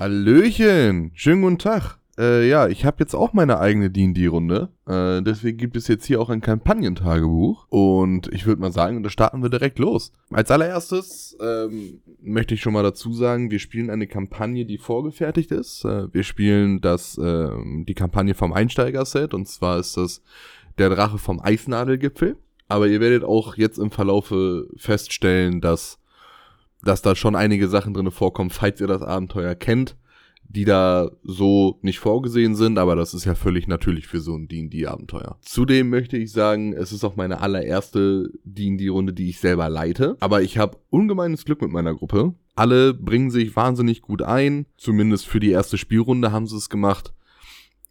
Hallöchen, schönen guten Tag. Äh, ja, ich habe jetzt auch meine eigene D&D-Runde. Äh, deswegen gibt es jetzt hier auch ein Kampagnentagebuch. Und ich würde mal sagen, da starten wir direkt los. Als allererstes ähm, möchte ich schon mal dazu sagen, wir spielen eine Kampagne, die vorgefertigt ist. Äh, wir spielen das, äh, die Kampagne vom Einsteiger-Set. Und zwar ist das der Drache vom Eisnadelgipfel. Aber ihr werdet auch jetzt im Verlaufe feststellen, dass dass da schon einige Sachen drin vorkommen, falls ihr das Abenteuer kennt, die da so nicht vorgesehen sind, aber das ist ja völlig natürlich für so ein D&D-Abenteuer. Zudem möchte ich sagen, es ist auch meine allererste D&D-Runde, die ich selber leite, aber ich habe ungemeines Glück mit meiner Gruppe. Alle bringen sich wahnsinnig gut ein, zumindest für die erste Spielrunde haben sie es gemacht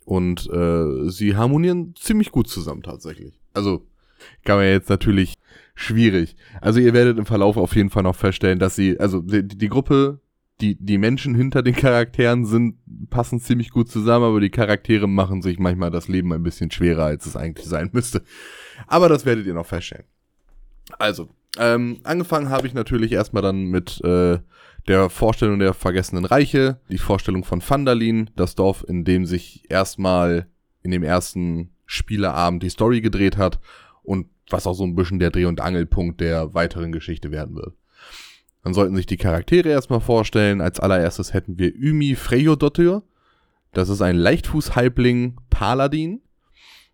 und äh, sie harmonieren ziemlich gut zusammen tatsächlich. Also kann man jetzt natürlich schwierig. Also ihr werdet im Verlauf auf jeden Fall noch feststellen, dass sie, also die, die Gruppe, die, die Menschen hinter den Charakteren sind, passen ziemlich gut zusammen, aber die Charaktere machen sich manchmal das Leben ein bisschen schwerer, als es eigentlich sein müsste. Aber das werdet ihr noch feststellen. Also, ähm, angefangen habe ich natürlich erstmal dann mit äh, der Vorstellung der vergessenen Reiche, die Vorstellung von Vandalin, das Dorf, in dem sich erstmal in dem ersten Spieleabend die Story gedreht hat und was auch so ein bisschen der Dreh- und Angelpunkt der weiteren Geschichte werden wird. Dann sollten sich die Charaktere erstmal vorstellen. Als allererstes hätten wir Yumi Freyodottir. Das ist ein Leichtfuß-Halbling Paladin.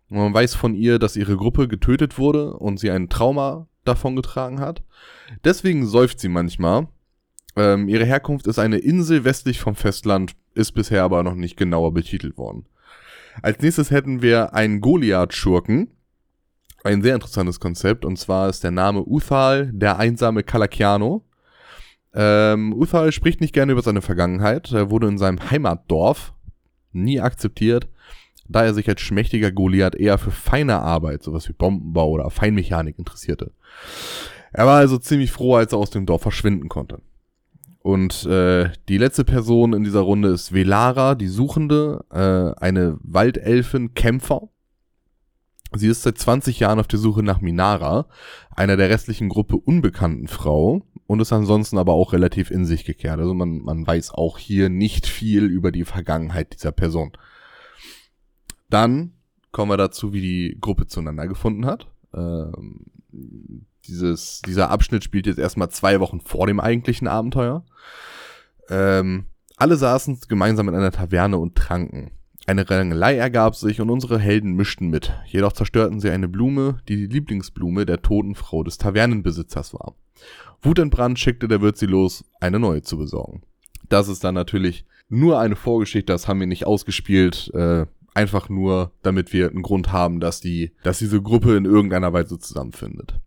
Und man weiß von ihr, dass ihre Gruppe getötet wurde und sie ein Trauma davongetragen hat. Deswegen säuft sie manchmal. Ähm, ihre Herkunft ist eine Insel westlich vom Festland, ist bisher aber noch nicht genauer betitelt worden. Als nächstes hätten wir einen Goliath-Schurken ein sehr interessantes Konzept und zwar ist der Name Uthal der einsame Kalakiano. Ähm, Uthal spricht nicht gerne über seine Vergangenheit. Er wurde in seinem Heimatdorf nie akzeptiert, da er sich als schmächtiger Goliath eher für feine Arbeit, sowas wie Bombenbau oder Feinmechanik interessierte. Er war also ziemlich froh, als er aus dem Dorf verschwinden konnte. Und äh, die letzte Person in dieser Runde ist Velara, die Suchende, äh, eine Waldelfin Kämpfer. Sie ist seit 20 Jahren auf der Suche nach Minara, einer der restlichen Gruppe unbekannten Frau, und ist ansonsten aber auch relativ in sich gekehrt. Also man, man weiß auch hier nicht viel über die Vergangenheit dieser Person. Dann kommen wir dazu, wie die Gruppe zueinander gefunden hat. Ähm, dieses, dieser Abschnitt spielt jetzt erstmal zwei Wochen vor dem eigentlichen Abenteuer. Ähm, alle saßen gemeinsam in einer Taverne und tranken. Eine Rangelei ergab sich und unsere Helden mischten mit, jedoch zerstörten sie eine Blume, die die Lieblingsblume der toten Frau des Tavernenbesitzers war. Wutentbrannt schickte der Wirt sie los, eine neue zu besorgen. Das ist dann natürlich nur eine Vorgeschichte, das haben wir nicht ausgespielt, äh, einfach nur, damit wir einen Grund haben, dass die, dass diese Gruppe in irgendeiner Weise zusammenfindet.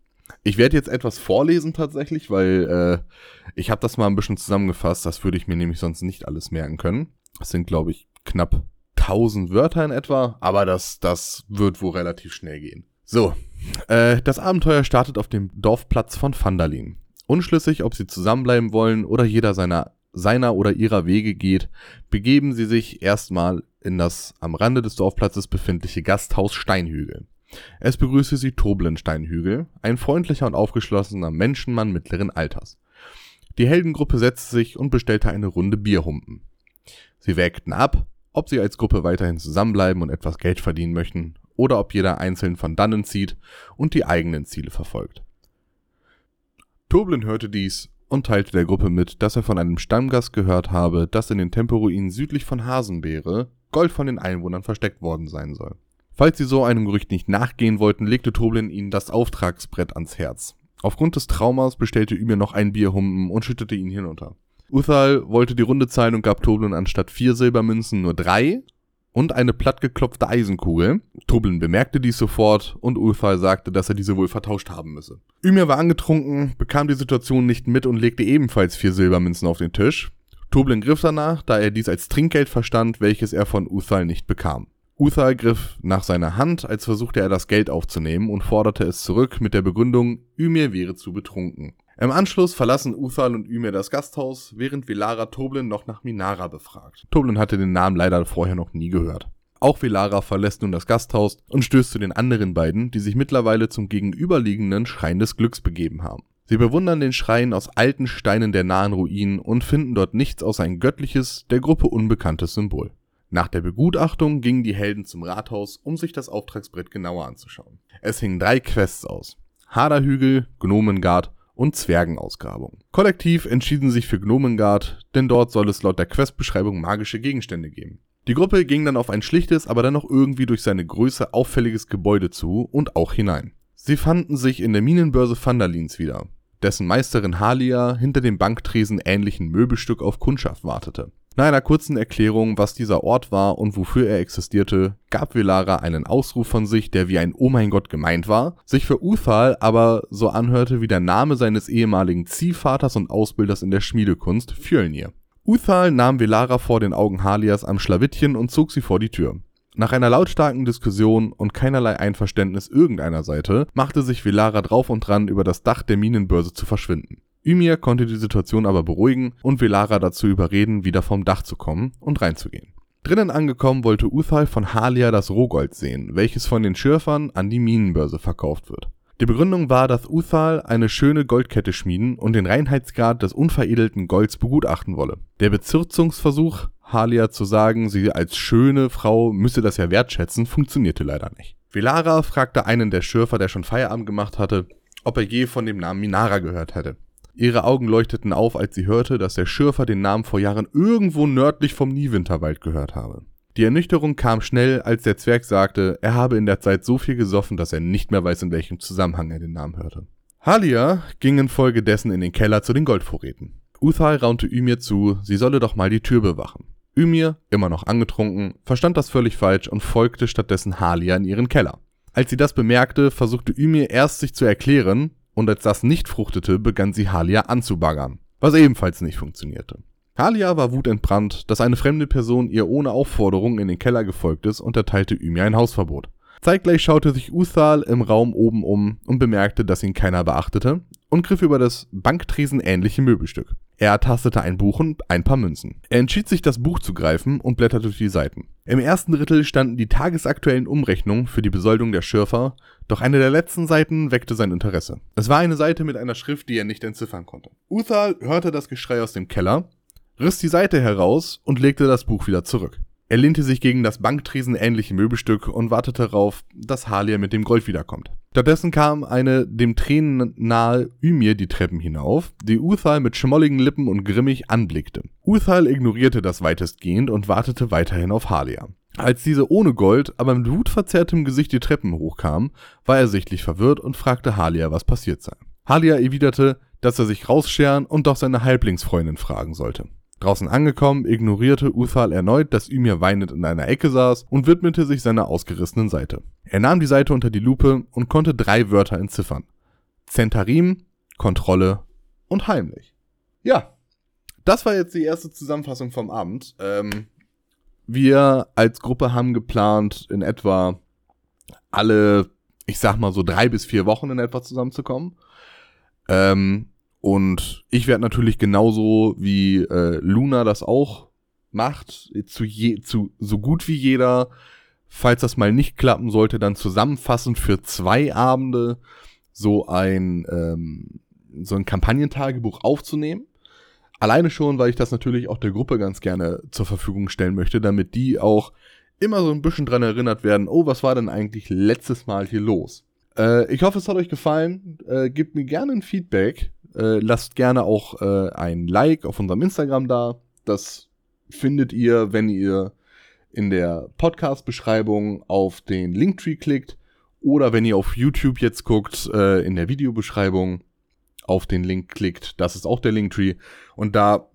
Ich werde jetzt etwas vorlesen tatsächlich, weil äh, ich habe das mal ein bisschen zusammengefasst, das würde ich mir nämlich sonst nicht alles merken können. Das sind, glaube ich, knapp 1000 Wörter in etwa, aber das, das wird wohl relativ schnell gehen. So, äh, das Abenteuer startet auf dem Dorfplatz von Vandalin. Unschlüssig, ob sie zusammenbleiben wollen oder jeder seiner, seiner oder ihrer Wege geht, begeben sie sich erstmal in das am Rande des Dorfplatzes befindliche Gasthaus Steinhügel. Es begrüßte sie Toblen Steinhügel, ein freundlicher und aufgeschlossener Menschenmann mittleren Alters. Die Heldengruppe setzte sich und bestellte eine Runde Bierhumpen. Sie wägten ab, ob sie als Gruppe weiterhin zusammenbleiben und etwas Geld verdienen möchten oder ob jeder einzeln von dannen zieht und die eigenen Ziele verfolgt. Toblin hörte dies und teilte der Gruppe mit, dass er von einem Stammgast gehört habe, dass in den Temporuinen südlich von Hasenbeere Gold von den Einwohnern versteckt worden sein soll. Falls sie so einem Gerücht nicht nachgehen wollten, legte Toblin ihnen das Auftragsbrett ans Herz. Aufgrund des Traumas bestellte Ymir noch ein Bierhumpen und schüttete ihn hinunter. Uthal wollte die Runde zahlen und gab Toblin anstatt vier Silbermünzen nur drei und eine plattgeklopfte Eisenkugel. Toblin bemerkte dies sofort und Uthal sagte, dass er diese wohl vertauscht haben müsse. Ymir war angetrunken, bekam die Situation nicht mit und legte ebenfalls vier Silbermünzen auf den Tisch. Toblin griff danach, da er dies als Trinkgeld verstand, welches er von Uthal nicht bekam. Uthal griff nach seiner Hand, als versuchte er das Geld aufzunehmen und forderte es zurück mit der Begründung, Ymir wäre zu betrunken. Im Anschluss verlassen Uthal und Ymir das Gasthaus, während Velara Toblin noch nach Minara befragt. Toblin hatte den Namen leider vorher noch nie gehört. Auch Velara verlässt nun das Gasthaus und stößt zu den anderen beiden, die sich mittlerweile zum gegenüberliegenden Schrein des Glücks begeben haben. Sie bewundern den Schrein aus alten Steinen der nahen Ruinen und finden dort nichts außer ein göttliches, der Gruppe unbekanntes Symbol. Nach der Begutachtung gingen die Helden zum Rathaus, um sich das Auftragsbrett genauer anzuschauen. Es hingen drei Quests aus. Haderhügel, Gnomengard und Zwergenausgrabung. Kollektiv entschieden sich für Gnomengard, denn dort soll es laut der Questbeschreibung magische Gegenstände geben. Die Gruppe ging dann auf ein schlichtes, aber dennoch irgendwie durch seine Größe auffälliges Gebäude zu und auch hinein. Sie fanden sich in der Minenbörse Vandalins wieder, dessen Meisterin Halia hinter dem Banktresen ähnlichen Möbelstück auf Kundschaft wartete. Nach einer kurzen Erklärung, was dieser Ort war und wofür er existierte, gab Velara einen Ausruf von sich, der wie ein Oh mein Gott gemeint war, sich für Uthal aber so anhörte wie der Name seines ehemaligen Ziehvaters und Ausbilders in der Schmiedekunst, Fjölnir. Uthal nahm Velara vor den Augen Halias am Schlawittchen und zog sie vor die Tür. Nach einer lautstarken Diskussion und keinerlei Einverständnis irgendeiner Seite machte sich Velara drauf und dran, über das Dach der Minenbörse zu verschwinden. Ymir konnte die Situation aber beruhigen und Velara dazu überreden, wieder vom Dach zu kommen und reinzugehen. Drinnen angekommen wollte Uthal von Halia das Rohgold sehen, welches von den Schürfern an die Minenbörse verkauft wird. Die Begründung war, dass Uthal eine schöne Goldkette schmieden und den Reinheitsgrad des unveredelten Golds begutachten wolle. Der Bezirzungsversuch, Halia zu sagen, sie als schöne Frau müsse das ja wertschätzen, funktionierte leider nicht. Velara fragte einen der Schürfer, der schon Feierabend gemacht hatte, ob er je von dem Namen Minara gehört hätte. Ihre Augen leuchteten auf, als sie hörte, dass der Schürfer den Namen vor Jahren irgendwo nördlich vom Niewinterwald gehört habe. Die Ernüchterung kam schnell, als der Zwerg sagte, er habe in der Zeit so viel gesoffen, dass er nicht mehr weiß, in welchem Zusammenhang er den Namen hörte. Halia ging infolgedessen in den Keller zu den Goldvorräten. Uthal raunte Ymir zu, sie solle doch mal die Tür bewachen. Ymir, immer noch angetrunken, verstand das völlig falsch und folgte stattdessen Halia in ihren Keller. Als sie das bemerkte, versuchte Ymir erst sich zu erklären, und als das nicht fruchtete, begann sie Halia anzubaggern, was ebenfalls nicht funktionierte. Halia war wutentbrannt, dass eine fremde Person ihr ohne Aufforderung in den Keller gefolgt ist und erteilte Ymir ein Hausverbot. Zeitgleich schaute sich Uthal im Raum oben um und bemerkte, dass ihn keiner beachtete und griff über das Banktresen ähnliche Möbelstück. Er ertastete ein Buch und ein paar Münzen. Er entschied sich, das Buch zu greifen und blätterte durch die Seiten. Im ersten Drittel standen die tagesaktuellen Umrechnungen für die Besoldung der Schürfer, doch eine der letzten Seiten weckte sein Interesse. Es war eine Seite mit einer Schrift, die er nicht entziffern konnte. Uthal hörte das Geschrei aus dem Keller, riss die Seite heraus und legte das Buch wieder zurück. Er lehnte sich gegen das Banktresen ähnliche Möbelstück und wartete darauf, dass Halia mit dem Gold wiederkommt. Stattdessen kam eine dem Tränen nahe Ymir die Treppen hinauf, die Uthal mit schmolligen Lippen und grimmig anblickte. Uthal ignorierte das weitestgehend und wartete weiterhin auf Halia. Als diese ohne Gold, aber mit wutverzerrtem Gesicht die Treppen hochkam, war er sichtlich verwirrt und fragte Halia, was passiert sei. Halia erwiderte, dass er sich rausscheren und doch seine Halblingsfreundin fragen sollte. Draußen angekommen, ignorierte Uthal erneut, dass Ymir weinend in einer Ecke saß und widmete sich seiner ausgerissenen Seite. Er nahm die Seite unter die Lupe und konnte drei Wörter entziffern. Zentarim, Kontrolle und heimlich. Ja, das war jetzt die erste Zusammenfassung vom Abend. Ähm, wir als Gruppe haben geplant, in etwa alle, ich sag mal so drei bis vier Wochen in etwa zusammenzukommen. Ähm, und ich werde natürlich genauso wie äh, Luna das auch macht, zu, je, zu so gut wie jeder, falls das mal nicht klappen sollte, dann zusammenfassend für zwei Abende so ein, ähm, so ein Kampagnentagebuch aufzunehmen. Alleine schon, weil ich das natürlich auch der Gruppe ganz gerne zur Verfügung stellen möchte, damit die auch immer so ein bisschen dran erinnert werden, oh, was war denn eigentlich letztes Mal hier los? Äh, ich hoffe, es hat euch gefallen. Äh, gebt mir gerne ein Feedback äh, lasst gerne auch äh, ein Like auf unserem Instagram da. Das findet ihr, wenn ihr in der Podcast-Beschreibung auf den Linktree klickt oder wenn ihr auf YouTube jetzt guckt, äh, in der Videobeschreibung auf den Link klickt. Das ist auch der Linktree. Und da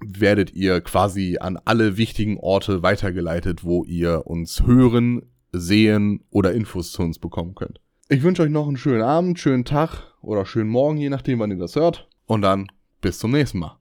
werdet ihr quasi an alle wichtigen Orte weitergeleitet, wo ihr uns hören, sehen oder Infos zu uns bekommen könnt. Ich wünsche euch noch einen schönen Abend, schönen Tag oder schönen Morgen, je nachdem, wann ihr das hört. Und dann bis zum nächsten Mal.